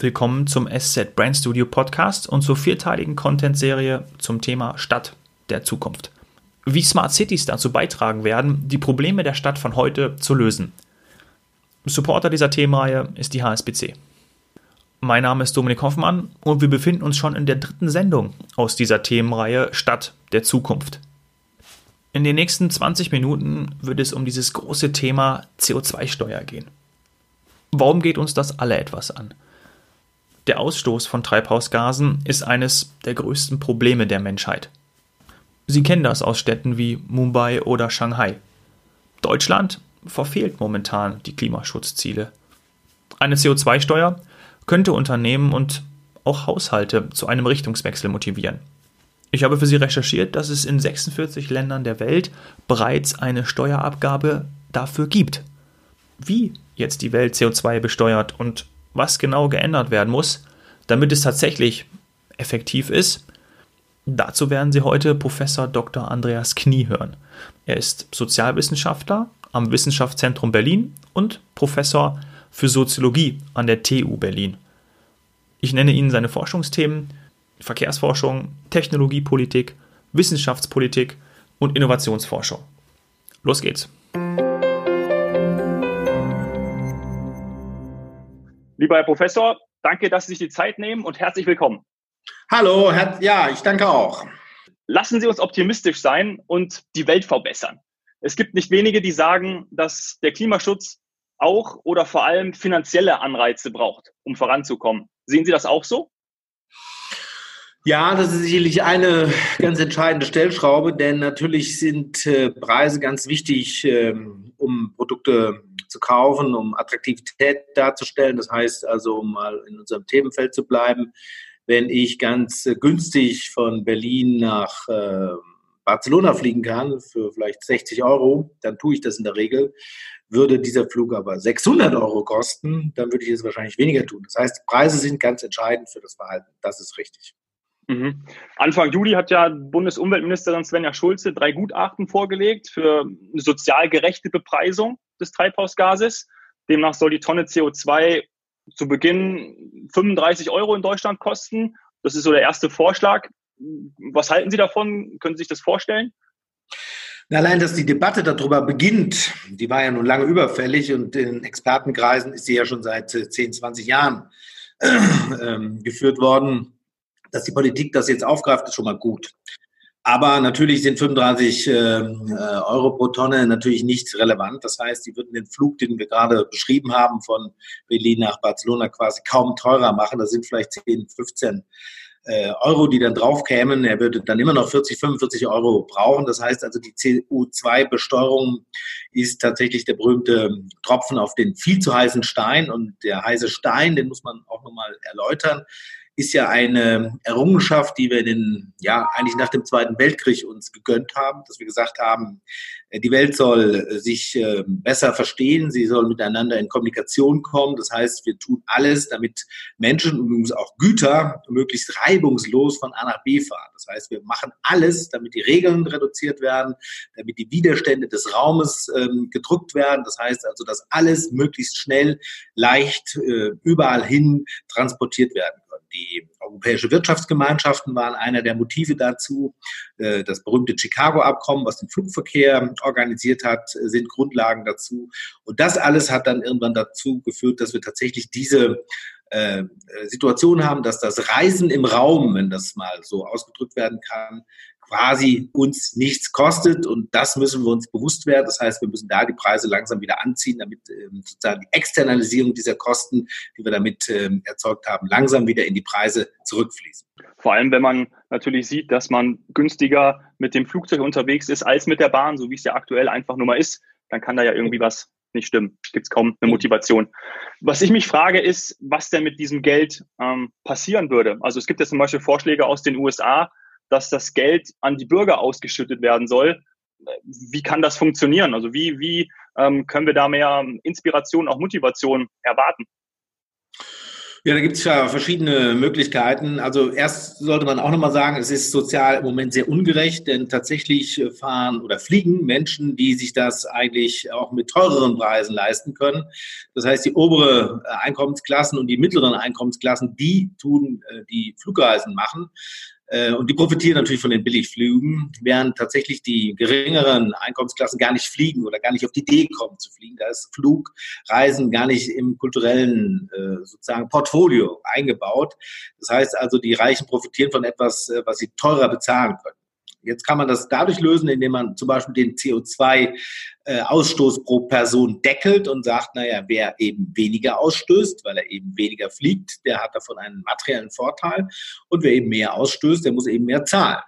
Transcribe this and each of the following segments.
Willkommen zum SZ Brand Studio Podcast und zur vierteiligen Content-Serie zum Thema Stadt der Zukunft. Wie Smart Cities dazu beitragen werden, die Probleme der Stadt von heute zu lösen. Supporter dieser Themenreihe ist die HSBC. Mein Name ist Dominik Hoffmann und wir befinden uns schon in der dritten Sendung aus dieser Themenreihe Stadt der Zukunft. In den nächsten 20 Minuten wird es um dieses große Thema CO2-Steuer gehen. Warum geht uns das alle etwas an? Der Ausstoß von Treibhausgasen ist eines der größten Probleme der Menschheit. Sie kennen das aus Städten wie Mumbai oder Shanghai. Deutschland verfehlt momentan die Klimaschutzziele. Eine CO2-Steuer könnte Unternehmen und auch Haushalte zu einem Richtungswechsel motivieren. Ich habe für Sie recherchiert, dass es in 46 Ländern der Welt bereits eine Steuerabgabe dafür gibt. Wie jetzt die Welt CO2 besteuert und was genau geändert werden muss, damit es tatsächlich effektiv ist, dazu werden Sie heute Professor Dr. Andreas Knie hören. Er ist Sozialwissenschaftler am Wissenschaftszentrum Berlin und Professor für Soziologie an der TU Berlin. Ich nenne Ihnen seine Forschungsthemen Verkehrsforschung, Technologiepolitik, Wissenschaftspolitik und Innovationsforschung. Los geht's. Lieber Herr Professor, danke, dass Sie sich die Zeit nehmen und herzlich willkommen. Hallo, ja, ich danke auch. Lassen Sie uns optimistisch sein und die Welt verbessern. Es gibt nicht wenige, die sagen, dass der Klimaschutz auch oder vor allem finanzielle Anreize braucht, um voranzukommen. Sehen Sie das auch so? Ja, das ist sicherlich eine ganz entscheidende Stellschraube, denn natürlich sind äh, Preise ganz wichtig, ähm, um Produkte zu kaufen, um Attraktivität darzustellen. Das heißt also, um mal in unserem Themenfeld zu bleiben, wenn ich ganz äh, günstig von Berlin nach äh, Barcelona fliegen kann für vielleicht 60 Euro, dann tue ich das in der Regel. Würde dieser Flug aber 600 Euro kosten, dann würde ich es wahrscheinlich weniger tun. Das heißt, Preise sind ganz entscheidend für das Verhalten. Das ist richtig. Mhm. Anfang Juli hat ja Bundesumweltministerin Svenja Schulze drei Gutachten vorgelegt für eine sozial gerechte Bepreisung des Treibhausgases. Demnach soll die Tonne CO2 zu Beginn 35 Euro in Deutschland kosten. Das ist so der erste Vorschlag. Was halten Sie davon? Können Sie sich das vorstellen? Allein, dass die Debatte darüber beginnt, die war ja nun lange überfällig und in Expertenkreisen ist sie ja schon seit 10, 20 Jahren äh, geführt worden dass die Politik das jetzt aufgreift, ist schon mal gut. Aber natürlich sind 35 äh, Euro pro Tonne natürlich nicht relevant. Das heißt, die würden den Flug, den wir gerade beschrieben haben, von Berlin nach Barcelona quasi kaum teurer machen. Das sind vielleicht 10, 15 äh, Euro, die dann drauf kämen. Er würde dann immer noch 40, 45 Euro brauchen. Das heißt also, die CO2-Besteuerung ist tatsächlich der berühmte Tropfen auf den viel zu heißen Stein. Und der heiße Stein, den muss man auch nochmal erläutern ist ja eine Errungenschaft, die wir den, ja, eigentlich nach dem Zweiten Weltkrieg uns gegönnt haben, dass wir gesagt haben, äh, die Welt soll äh, sich äh, besser verstehen, sie soll miteinander in Kommunikation kommen. Das heißt, wir tun alles, damit Menschen und auch Güter möglichst reibungslos von A nach B fahren. Das heißt, wir machen alles, damit die Regeln reduziert werden, damit die Widerstände des Raumes ähm, gedrückt werden. Das heißt also, dass alles möglichst schnell, leicht überall hin transportiert werden die Europäische Wirtschaftsgemeinschaften waren einer der Motive dazu. Äh, das berühmte Chicago-Abkommen, was den Flugverkehr organisiert hat, sind Grundlagen dazu. Und das alles hat dann irgendwann dazu geführt, dass wir tatsächlich diese äh, Situation haben, dass das Reisen im Raum, wenn das mal so ausgedrückt werden kann, quasi uns nichts kostet und das müssen wir uns bewusst werden. Das heißt, wir müssen da die Preise langsam wieder anziehen, damit ähm, sozusagen die Externalisierung dieser Kosten, die wir damit ähm, erzeugt haben, langsam wieder in die Preise zurückfließen. Vor allem, wenn man natürlich sieht, dass man günstiger mit dem Flugzeug unterwegs ist als mit der Bahn, so wie es ja aktuell einfach nur mal ist, dann kann da ja irgendwie was nicht stimmen. Gibt es kaum eine Motivation. Was ich mich frage, ist, was denn mit diesem Geld ähm, passieren würde. Also es gibt ja zum Beispiel Vorschläge aus den USA, dass das Geld an die Bürger ausgeschüttet werden soll. Wie kann das funktionieren? Also wie, wie ähm, können wir da mehr Inspiration, auch Motivation erwarten? Ja, da gibt es ja verschiedene Möglichkeiten. Also erst sollte man auch nochmal sagen, es ist sozial im Moment sehr ungerecht, denn tatsächlich fahren oder fliegen Menschen, die sich das eigentlich auch mit teureren Preisen leisten können. Das heißt, die obere Einkommensklassen und die mittleren Einkommensklassen, die tun äh, die Flugreisen machen. Äh, und die profitieren natürlich von den Billigflügen, während tatsächlich die geringeren Einkommensklassen gar nicht fliegen oder gar nicht auf die Idee kommen zu fliegen. Da ist Flugreisen gar nicht im kulturellen äh, sozusagen Portfolio eingebaut. Das heißt also, die Reichen profitieren von etwas, äh, was sie teurer bezahlen können. Jetzt kann man das dadurch lösen, indem man zum Beispiel den CO2-Ausstoß äh, pro Person deckelt und sagt, naja, wer eben weniger ausstößt, weil er eben weniger fliegt, der hat davon einen materiellen Vorteil. Und wer eben mehr ausstößt, der muss eben mehr zahlen.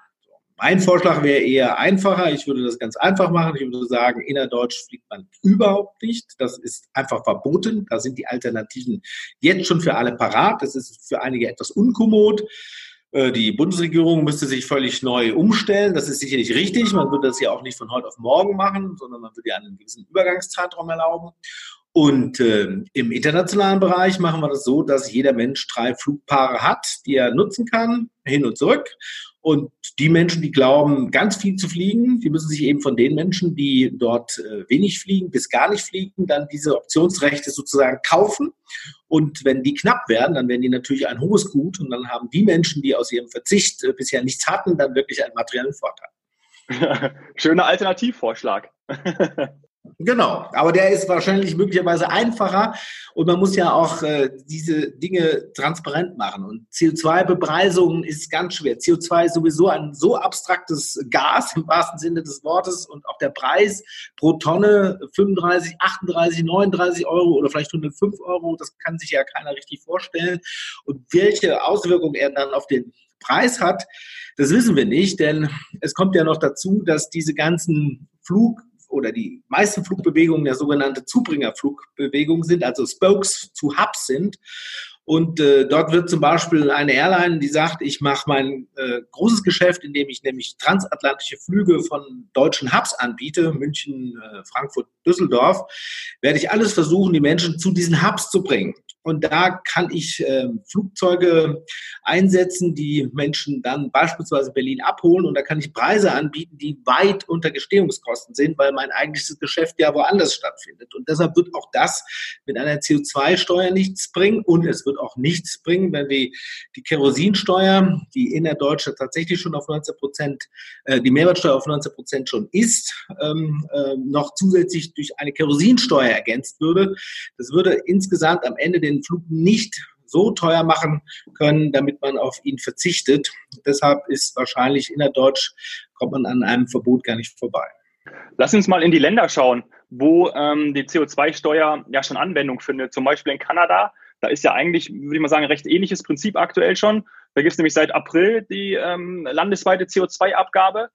Mein Vorschlag wäre eher einfacher. Ich würde das ganz einfach machen. Ich würde sagen, innerdeutsch fliegt man überhaupt nicht. Das ist einfach verboten. Da sind die Alternativen jetzt schon für alle parat. Das ist für einige etwas unkommod. Äh, die Bundesregierung müsste sich völlig neu umstellen. Das ist sicherlich richtig. Man würde das ja auch nicht von heute auf morgen machen, sondern man würde ja einen gewissen Übergangszeitraum erlauben. Und äh, im internationalen Bereich machen wir das so, dass jeder Mensch drei Flugpaare hat, die er nutzen kann, hin und zurück. Und die Menschen, die glauben, ganz viel zu fliegen, die müssen sich eben von den Menschen, die dort äh, wenig fliegen, bis gar nicht fliegen, dann diese Optionsrechte sozusagen kaufen. Und wenn die knapp werden, dann werden die natürlich ein hohes Gut. Und dann haben die Menschen, die aus ihrem Verzicht äh, bisher nichts hatten, dann wirklich einen materiellen Vorteil. Schöner Alternativvorschlag. Genau, aber der ist wahrscheinlich möglicherweise einfacher und man muss ja auch äh, diese Dinge transparent machen. Und CO2-Bepreisung ist ganz schwer. CO2 ist sowieso ein so abstraktes Gas im wahrsten Sinne des Wortes und auch der Preis pro Tonne 35, 38, 39 Euro oder vielleicht 105 Euro, das kann sich ja keiner richtig vorstellen. Und welche Auswirkungen er dann auf den Preis hat, das wissen wir nicht, denn es kommt ja noch dazu, dass diese ganzen Flug oder die meisten Flugbewegungen ja sogenannte Zubringerflugbewegungen sind, also Spokes zu Hubs sind. Und äh, dort wird zum Beispiel eine Airline, die sagt, ich mache mein äh, großes Geschäft, indem ich nämlich transatlantische Flüge von deutschen Hubs anbiete, München, äh, Frankfurt, Düsseldorf, werde ich alles versuchen, die Menschen zu diesen Hubs zu bringen. Und da kann ich äh, Flugzeuge einsetzen, die Menschen dann beispielsweise Berlin abholen. Und da kann ich Preise anbieten, die weit unter Gestehungskosten sind, weil mein eigentliches Geschäft ja woanders stattfindet. Und deshalb wird auch das mit einer CO2-Steuer nichts bringen. Und es wird auch nichts bringen, wenn wir die Kerosinsteuer, die in der Deutsche tatsächlich schon auf 19 Prozent, äh, die Mehrwertsteuer auf 19 Prozent schon ist, ähm, äh, noch zusätzlich durch eine Kerosinsteuer ergänzt würde. Das würde insgesamt am Ende den den Flug nicht so teuer machen können, damit man auf ihn verzichtet. Deshalb ist wahrscheinlich innerdeutsch, kommt man an einem Verbot gar nicht vorbei. Lass uns mal in die Länder schauen, wo ähm, die CO2-Steuer ja schon Anwendung findet. Zum Beispiel in Kanada. Da ist ja eigentlich, würde ich mal sagen, ein recht ähnliches Prinzip aktuell schon. Da gibt es nämlich seit April die ähm, landesweite CO2-Abgabe.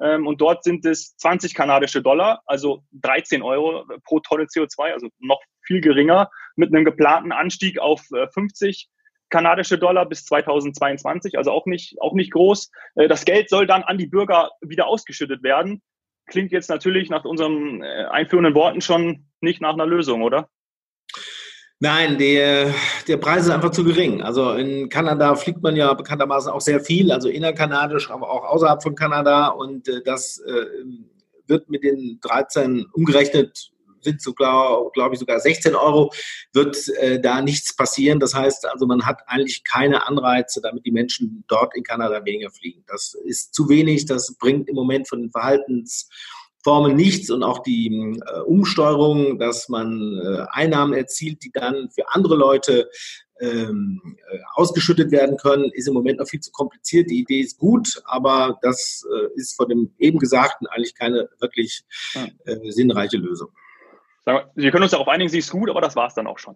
Ähm, und dort sind es 20 kanadische Dollar, also 13 Euro pro Tonne CO2, also noch viel geringer, mit einem geplanten Anstieg auf 50 äh, kanadische Dollar bis 2022, also auch nicht, auch nicht groß. Äh, das Geld soll dann an die Bürger wieder ausgeschüttet werden. Klingt jetzt natürlich nach unseren äh, einführenden Worten schon nicht nach einer Lösung, oder? Nein, der, der Preis ist einfach zu gering. Also in Kanada fliegt man ja bekanntermaßen auch sehr viel, also innerkanadisch, aber auch außerhalb von Kanada. Und äh, das äh, wird mit den 13 umgerechnet, sind sogar, glaube ich, sogar 16 Euro, wird äh, da nichts passieren. Das heißt also, man hat eigentlich keine Anreize, damit die Menschen dort in Kanada weniger fliegen. Das ist zu wenig. Das bringt im Moment von den Verhaltens Formen nichts und auch die äh, Umsteuerung, dass man äh, Einnahmen erzielt, die dann für andere Leute ähm, äh, ausgeschüttet werden können, ist im Moment noch viel zu kompliziert. Die Idee ist gut, aber das äh, ist von dem eben Gesagten eigentlich keine wirklich äh, sinnreiche Lösung. Wir können uns darauf einigen, sie ist gut, aber das war es dann auch schon.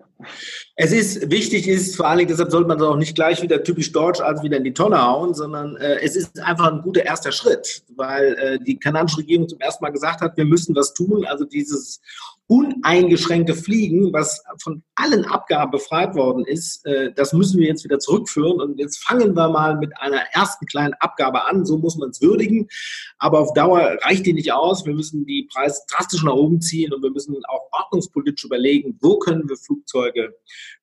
Es ist wichtig, ist vor allen Dingen, deshalb sollte man es auch nicht gleich wieder typisch deutsch als wieder in die Tonne hauen, sondern äh, es ist einfach ein guter erster Schritt, weil äh, die kanadische Regierung zum ersten Mal gesagt hat, wir müssen was tun. Also dieses uneingeschränkte Fliegen, was von allen Abgaben befreit worden ist, äh, das müssen wir jetzt wieder zurückführen. Und jetzt fangen wir mal mit einer ersten kleinen Abgabe an. So muss man es würdigen. Aber auf Dauer reicht die nicht aus. Wir müssen die Preise drastisch nach oben ziehen und wir müssen auch ordnungspolitisch überlegen, wo können wir Flugzeuge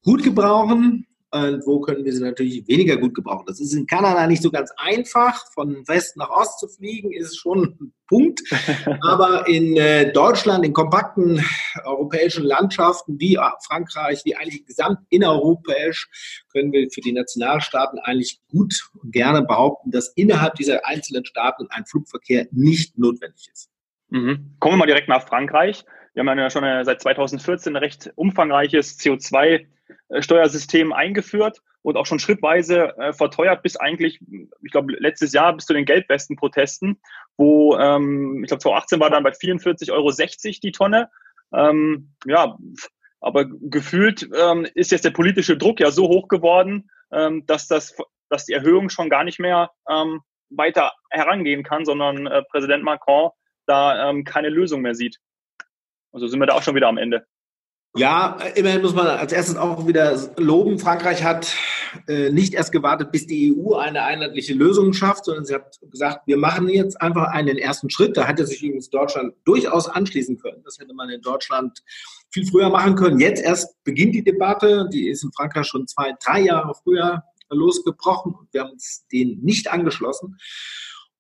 gut gebrauchen und wo können wir sie natürlich weniger gut gebrauchen. Das ist in Kanada nicht so ganz einfach. Von West nach Ost zu fliegen ist schon ein Punkt. Aber in äh, Deutschland, in kompakten europäischen Landschaften wie Frankreich, wie eigentlich gesamt innereuropäisch, können wir für die Nationalstaaten eigentlich gut und gerne behaupten, dass innerhalb dieser einzelnen Staaten ein Flugverkehr nicht notwendig ist. Mhm. Kommen wir mal direkt nach Frankreich. Wir haben ja schon seit 2014 ein recht umfangreiches CO2-Steuersystem eingeführt und auch schon schrittweise äh, verteuert bis eigentlich, ich glaube, letztes Jahr bis zu den Gelbwesten-Protesten, wo, ähm, ich glaube, 2018 war dann bei 44,60 Euro die Tonne. Ähm, ja, aber gefühlt ähm, ist jetzt der politische Druck ja so hoch geworden, ähm, dass, das, dass die Erhöhung schon gar nicht mehr ähm, weiter herangehen kann, sondern äh, Präsident Macron da ähm, keine Lösung mehr sieht. Also sind wir da auch schon wieder am Ende. Ja, immerhin muss man als erstes auch wieder loben. Frankreich hat äh, nicht erst gewartet, bis die EU eine einheitliche Lösung schafft, sondern sie hat gesagt, wir machen jetzt einfach einen ersten Schritt. Da hätte sich übrigens Deutschland durchaus anschließen können. Das hätte man in Deutschland viel früher machen können. Jetzt erst beginnt die Debatte. Die ist in Frankreich schon zwei, drei Jahre früher losgebrochen. Wir haben uns den nicht angeschlossen.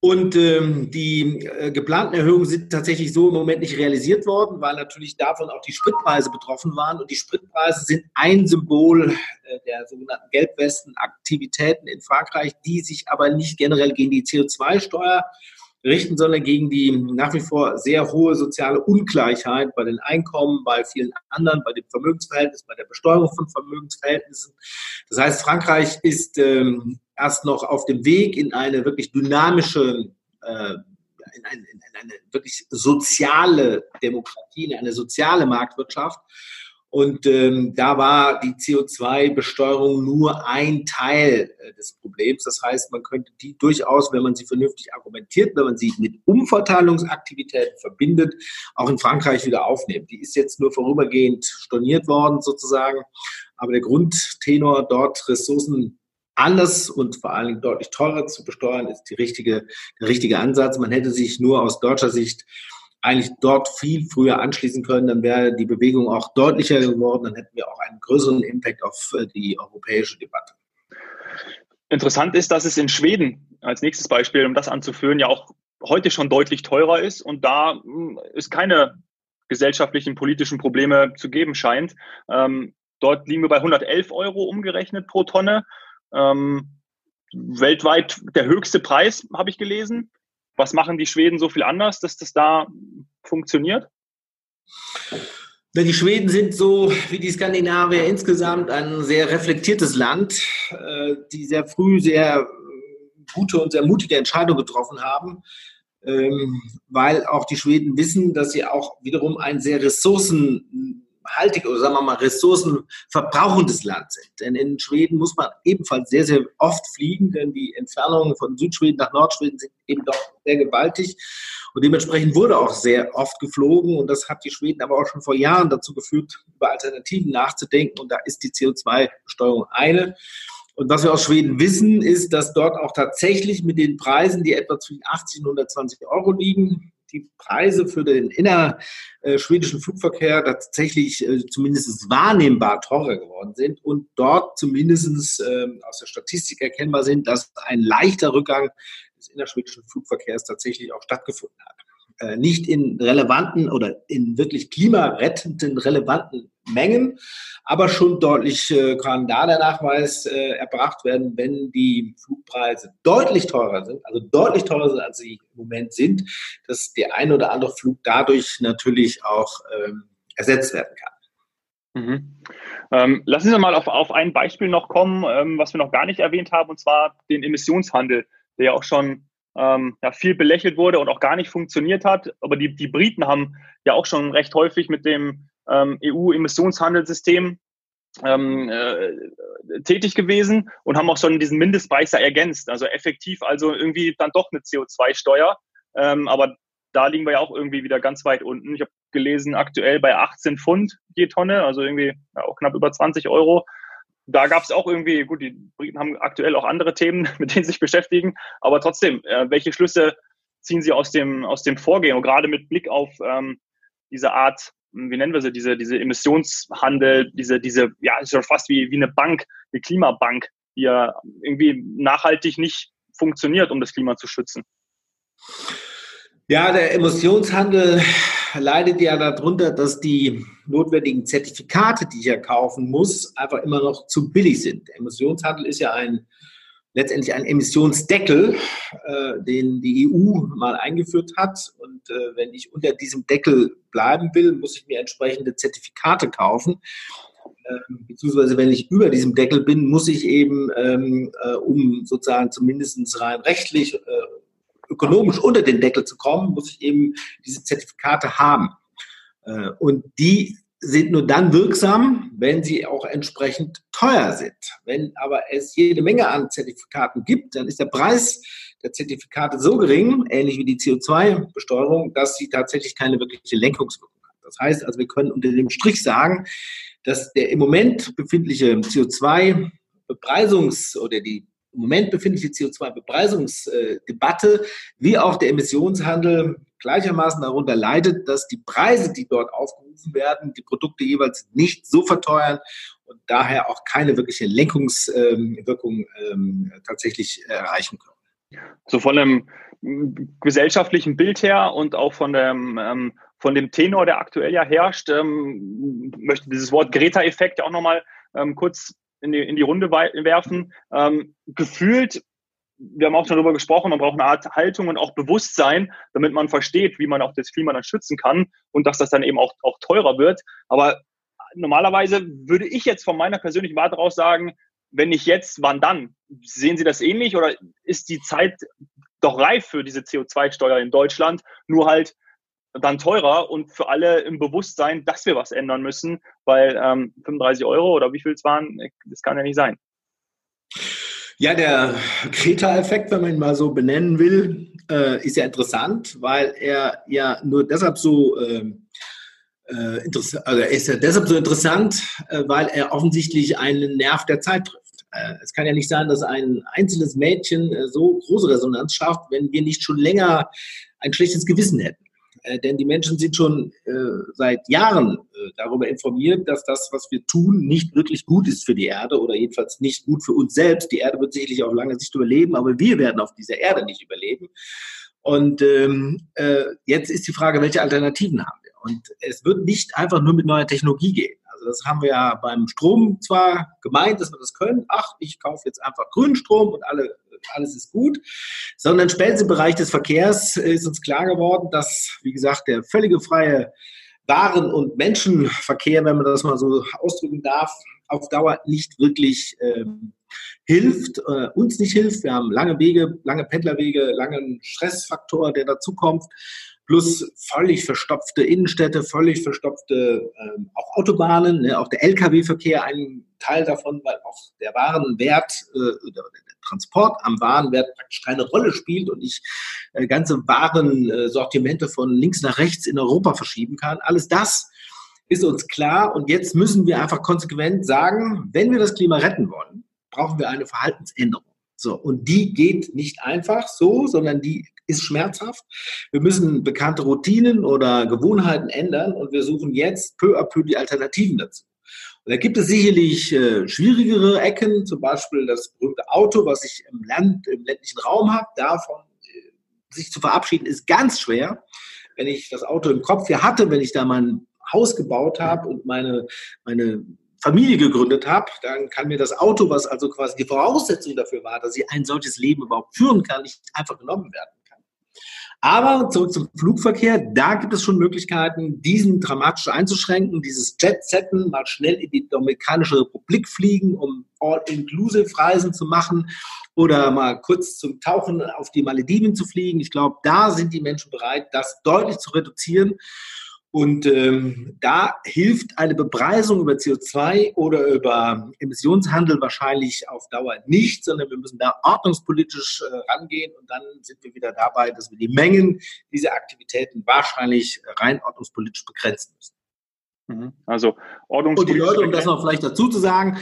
Und ähm, die äh, geplanten Erhöhungen sind tatsächlich so im Moment nicht realisiert worden, weil natürlich davon auch die Spritpreise betroffen waren. Und die Spritpreise sind ein Symbol äh, der sogenannten Gelbwesten-Aktivitäten in Frankreich, die sich aber nicht generell gegen die CO2-Steuer richten, sondern gegen die nach wie vor sehr hohe soziale Ungleichheit bei den Einkommen, bei vielen anderen, bei dem Vermögensverhältnis, bei der Besteuerung von Vermögensverhältnissen. Das heißt, Frankreich ist ähm, erst noch auf dem Weg in eine wirklich dynamische, äh, in, eine, in eine wirklich soziale Demokratie, in eine soziale Marktwirtschaft. Und ähm, da war die CO2-Besteuerung nur ein Teil äh, des Problems. Das heißt, man könnte die durchaus, wenn man sie vernünftig argumentiert, wenn man sie mit Umverteilungsaktivitäten verbindet, auch in Frankreich wieder aufnehmen. Die ist jetzt nur vorübergehend storniert worden sozusagen. Aber der Grundtenor dort Ressourcen anders und vor allen Dingen deutlich teurer zu besteuern, ist die richtige, der richtige Ansatz. Man hätte sich nur aus deutscher Sicht eigentlich dort viel früher anschließen können, dann wäre die Bewegung auch deutlicher geworden, dann hätten wir auch einen größeren Impact auf äh, die europäische Debatte. Interessant ist, dass es in Schweden als nächstes Beispiel, um das anzuführen, ja auch heute schon deutlich teurer ist und da hm, es keine gesellschaftlichen, politischen Probleme zu geben scheint. Ähm, dort liegen wir bei 111 Euro umgerechnet pro Tonne. Ähm, weltweit der höchste Preis, habe ich gelesen. Was machen die Schweden so viel anders, dass das da funktioniert? Die Schweden sind so wie die Skandinavier insgesamt ein sehr reflektiertes Land, äh, die sehr früh sehr gute und sehr mutige Entscheidungen getroffen haben, ähm, weil auch die Schweden wissen, dass sie auch wiederum ein sehr ressourcen haltig oder sagen wir mal ressourcenverbrauchendes Land sind. Denn in Schweden muss man ebenfalls sehr, sehr oft fliegen, denn die Entfernungen von Südschweden nach Nordschweden sind eben doch sehr gewaltig. Und dementsprechend wurde auch sehr oft geflogen und das hat die Schweden aber auch schon vor Jahren dazu geführt, über Alternativen nachzudenken und da ist die CO2-Besteuerung eine. Und was wir aus Schweden wissen, ist, dass dort auch tatsächlich mit den Preisen, die etwa zwischen 80 und 120 Euro liegen, die Preise für den innerschwedischen Flugverkehr tatsächlich äh, zumindest wahrnehmbar teurer geworden sind und dort zumindest äh, aus der Statistik erkennbar sind, dass ein leichter Rückgang des innerschwedischen Flugverkehrs tatsächlich auch stattgefunden hat. Äh, nicht in relevanten oder in wirklich klimarettenden relevanten Mengen, aber schon deutlich äh, kann da der Nachweis äh, erbracht werden, wenn die Flugpreise deutlich teurer sind, also deutlich teurer sind, als sie im Moment sind, dass der ein oder andere Flug dadurch natürlich auch ähm, ersetzt werden kann. Mhm. Ähm, lassen Sie mal auf, auf ein Beispiel noch kommen, ähm, was wir noch gar nicht erwähnt haben, und zwar den Emissionshandel, der ja auch schon ähm, ja, viel belächelt wurde und auch gar nicht funktioniert hat. Aber die, die Briten haben ja auch schon recht häufig mit dem ähm, EU-Emissionshandelssystem ähm, äh, tätig gewesen und haben auch schon diesen Mindestpreis ja ergänzt. Also effektiv also irgendwie dann doch eine CO2-Steuer. Ähm, aber da liegen wir ja auch irgendwie wieder ganz weit unten. Ich habe gelesen, aktuell bei 18 Pfund je Tonne, also irgendwie ja, auch knapp über 20 Euro da gab es auch irgendwie, gut, die Briten haben aktuell auch andere Themen, mit denen sie sich beschäftigen, aber trotzdem, äh, welche Schlüsse ziehen Sie aus dem, aus dem Vorgehen und gerade mit Blick auf ähm, diese Art wie nennen wir sie, diese, diese Emissionshandel, diese, diese, ja, ist ja fast wie, wie eine Bank, eine Klimabank, die ja irgendwie nachhaltig nicht funktioniert, um das Klima zu schützen. Ja, der Emissionshandel leidet ja darunter, dass die notwendigen Zertifikate, die ich ja kaufen muss, einfach immer noch zu billig sind. Der Emissionshandel ist ja ein letztendlich ein Emissionsdeckel, äh, den die EU mal eingeführt hat. Und äh, wenn ich unter diesem Deckel bleiben will, muss ich mir entsprechende Zertifikate kaufen. Ähm, beziehungsweise wenn ich über diesem Deckel bin, muss ich eben, ähm, äh, um sozusagen zumindest rein rechtlich, äh, ökonomisch unter den Deckel zu kommen, muss ich eben diese Zertifikate haben. Äh, und die sind nur dann wirksam, wenn sie auch entsprechend teuer sind. Wenn aber es jede Menge an Zertifikaten gibt, dann ist der Preis der Zertifikate so gering, ähnlich wie die CO2-Besteuerung, dass sie tatsächlich keine wirkliche Lenkungswirkung hat. Das heißt also, wir können unter dem Strich sagen, dass der im Moment befindliche CO2-Bepreisungs- oder die im Moment befindliche CO2-Bepreisungsdebatte wie auch der Emissionshandel gleichermaßen darunter leidet, dass die Preise, die dort aufgerufen werden, die Produkte jeweils nicht so verteuern und daher auch keine wirkliche Lenkungswirkung ähm, tatsächlich erreichen können. So von dem gesellschaftlichen Bild her und auch von dem, ähm, von dem Tenor, der aktuell ja herrscht, ähm, möchte dieses Wort Greta-Effekt ja auch nochmal ähm, kurz in die, in die Runde werfen. Ähm, gefühlt, wir haben auch schon darüber gesprochen, man braucht eine Art Haltung und auch Bewusstsein, damit man versteht, wie man auch das Klima dann schützen kann und dass das dann eben auch, auch teurer wird. Aber normalerweise würde ich jetzt von meiner persönlichen Warte aus sagen, wenn nicht jetzt, wann dann? Sehen Sie das ähnlich oder ist die Zeit doch reif für diese CO2-Steuer in Deutschland? Nur halt dann teurer und für alle im Bewusstsein, dass wir was ändern müssen, weil ähm, 35 Euro oder wie viel es waren, das kann ja nicht sein. Ja, der Kreta-Effekt, wenn man ihn mal so benennen will, äh, ist ja interessant, weil er ja nur deshalb so ähm, äh, also er ist ja deshalb so interessant, äh, weil er offensichtlich einen Nerv der Zeit trifft. Äh, es kann ja nicht sein, dass ein einzelnes Mädchen äh, so große Resonanz schafft, wenn wir nicht schon länger ein schlechtes Gewissen hätten. Äh, denn die Menschen sind schon äh, seit Jahren äh, darüber informiert, dass das, was wir tun, nicht wirklich gut ist für die Erde oder jedenfalls nicht gut für uns selbst. Die Erde wird sicherlich auf lange Sicht überleben, aber wir werden auf dieser Erde nicht überleben. Und ähm, äh, jetzt ist die Frage, welche Alternativen haben wir? Und es wird nicht einfach nur mit neuer Technologie gehen. Also das haben wir ja beim Strom zwar gemeint, dass wir das können. Ach, ich kaufe jetzt einfach Grünstrom und alle alles ist gut, sondern spätestens im Bereich des Verkehrs ist uns klar geworden, dass, wie gesagt, der völlige freie Waren- und Menschenverkehr, wenn man das mal so ausdrücken darf, auf Dauer nicht wirklich ähm, hilft, äh, uns nicht hilft. Wir haben lange Wege, lange Pendlerwege, langen Stressfaktor, der dazukommt plus völlig verstopfte Innenstädte, völlig verstopfte ähm, auch Autobahnen, ne, auch der Lkw-Verkehr ein Teil davon, weil auch der Warenwert äh, der Transport am Warenwert praktisch keine Rolle spielt und ich äh, ganze Warensortimente von links nach rechts in Europa verschieben kann. Alles das ist uns klar und jetzt müssen wir einfach konsequent sagen, wenn wir das Klima retten wollen, brauchen wir eine Verhaltensänderung. So, und die geht nicht einfach so, sondern die ist schmerzhaft. Wir müssen bekannte Routinen oder Gewohnheiten ändern und wir suchen jetzt peu à peu die Alternativen dazu. Da gibt es sicherlich äh, schwierigere Ecken, zum Beispiel das berühmte Auto, was ich im Land, im ländlichen Raum habe. Davon äh, sich zu verabschieden, ist ganz schwer. Wenn ich das Auto im Kopf hier hatte, wenn ich da mein Haus gebaut habe und meine, meine Familie gegründet habe, dann kann mir das Auto, was also quasi die Voraussetzung dafür war, dass ich ein solches Leben überhaupt führen kann, nicht einfach genommen werden. Aber zurück zum Flugverkehr, da gibt es schon Möglichkeiten, diesen dramatisch einzuschränken, dieses Jet-Setten, mal schnell in die Dominikanische Republik fliegen, um All-Inclusive-Reisen zu machen oder mal kurz zum Tauchen auf die Malediven zu fliegen. Ich glaube, da sind die Menschen bereit, das deutlich zu reduzieren. Und ähm, da hilft eine Bepreisung über CO2 oder über Emissionshandel wahrscheinlich auf Dauer nicht, sondern wir müssen da ordnungspolitisch äh, rangehen und dann sind wir wieder dabei, dass wir die Mengen dieser Aktivitäten wahrscheinlich rein ordnungspolitisch begrenzen müssen. Mhm. Also ordnungspolitisch. Und die Leute, um das noch vielleicht dazu zu sagen,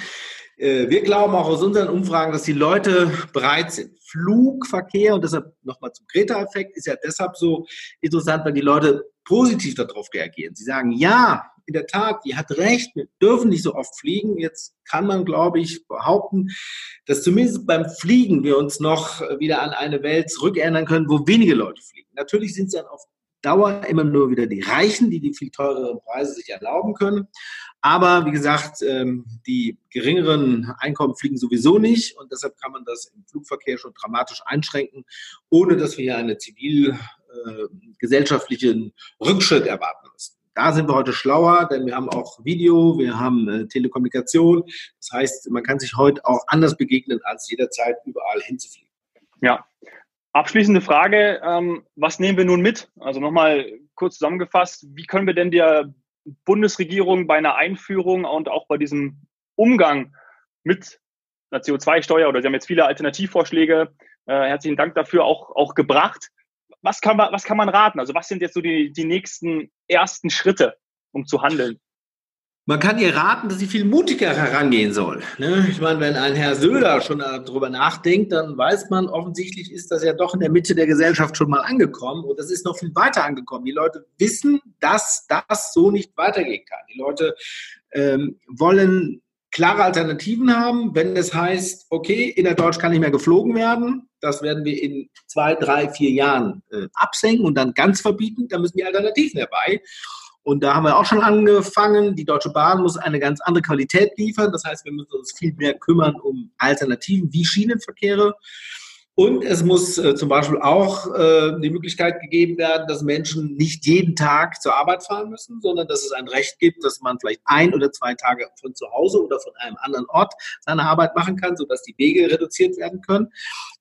äh, wir glauben auch aus unseren Umfragen, dass die Leute bereit sind. Flugverkehr, und deshalb nochmal zum Greta-Effekt, ist ja deshalb so interessant, weil die Leute positiv darauf reagieren. Sie sagen, ja, in der Tat, die hat recht, wir dürfen nicht so oft fliegen. Jetzt kann man, glaube ich, behaupten, dass zumindest beim Fliegen wir uns noch wieder an eine Welt zurückerinnern können, wo wenige Leute fliegen. Natürlich sind es dann auf Dauer immer nur wieder die Reichen, die die viel teureren Preise sich erlauben können. Aber wie gesagt, ähm, die geringeren Einkommen fliegen sowieso nicht und deshalb kann man das im Flugverkehr schon dramatisch einschränken, ohne dass wir hier einen zivilgesellschaftlichen äh, Rückschritt erwarten müssen. Da sind wir heute schlauer, denn wir haben auch Video, wir haben äh, Telekommunikation. Das heißt, man kann sich heute auch anders begegnen, als jederzeit überall hinzufliegen. Ja. Abschließende Frage, ähm, was nehmen wir nun mit? Also nochmal kurz zusammengefasst, wie können wir denn der Bundesregierung bei einer Einführung und auch bei diesem Umgang mit einer CO2-Steuer oder Sie haben jetzt viele Alternativvorschläge, äh, herzlichen Dank dafür auch, auch gebracht was kann man, was kann man raten? Also was sind jetzt so die, die nächsten ersten Schritte, um zu handeln? Man kann ihr raten, dass sie viel mutiger herangehen soll. Ne? Ich meine, wenn ein Herr Söder schon darüber nachdenkt, dann weiß man, offensichtlich ist das ja doch in der Mitte der Gesellschaft schon mal angekommen und das ist noch viel weiter angekommen. Die Leute wissen, dass das so nicht weitergehen kann. Die Leute ähm, wollen klare Alternativen haben, wenn es heißt, okay, innerdeutsch kann nicht mehr geflogen werden, das werden wir in zwei, drei, vier Jahren äh, absenken und dann ganz verbieten, da müssen die Alternativen herbei. Und da haben wir auch schon angefangen. Die Deutsche Bahn muss eine ganz andere Qualität liefern. Das heißt, wir müssen uns viel mehr kümmern um Alternativen wie Schienenverkehre. Und es muss äh, zum Beispiel auch äh, die Möglichkeit gegeben werden, dass Menschen nicht jeden Tag zur Arbeit fahren müssen, sondern dass es ein Recht gibt, dass man vielleicht ein oder zwei Tage von zu Hause oder von einem anderen Ort seine Arbeit machen kann, sodass die Wege reduziert werden können.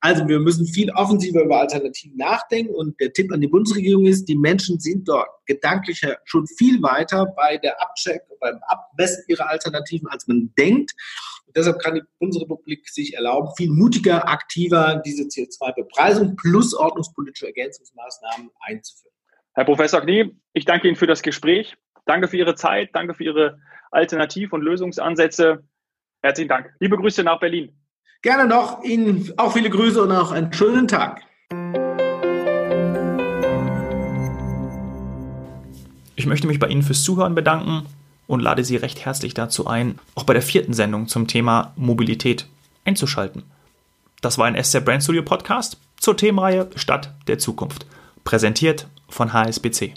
Also wir müssen viel offensiver über Alternativen nachdenken. Und der Tipp an die Bundesregierung ist, die Menschen sind dort gedanklicher schon viel weiter bei der Abcheck, beim Abmessen ihrer Alternativen, als man denkt. Und deshalb kann die Bundesrepublik sich erlauben, viel mutiger, aktiver diese CO2-Bepreisung plus ordnungspolitische Ergänzungsmaßnahmen einzuführen. Herr Professor Knie, ich danke Ihnen für das Gespräch. Danke für Ihre Zeit. Danke für Ihre Alternativ- und Lösungsansätze. Herzlichen Dank. Liebe Grüße nach Berlin. Gerne noch. Ihnen auch viele Grüße und auch einen schönen Tag. Ich möchte mich bei Ihnen fürs Zuhören bedanken und lade Sie recht herzlich dazu ein, auch bei der vierten Sendung zum Thema Mobilität einzuschalten. Das war ein SZ Brand Studio Podcast zur Themenreihe Stadt der Zukunft, präsentiert von HSBC.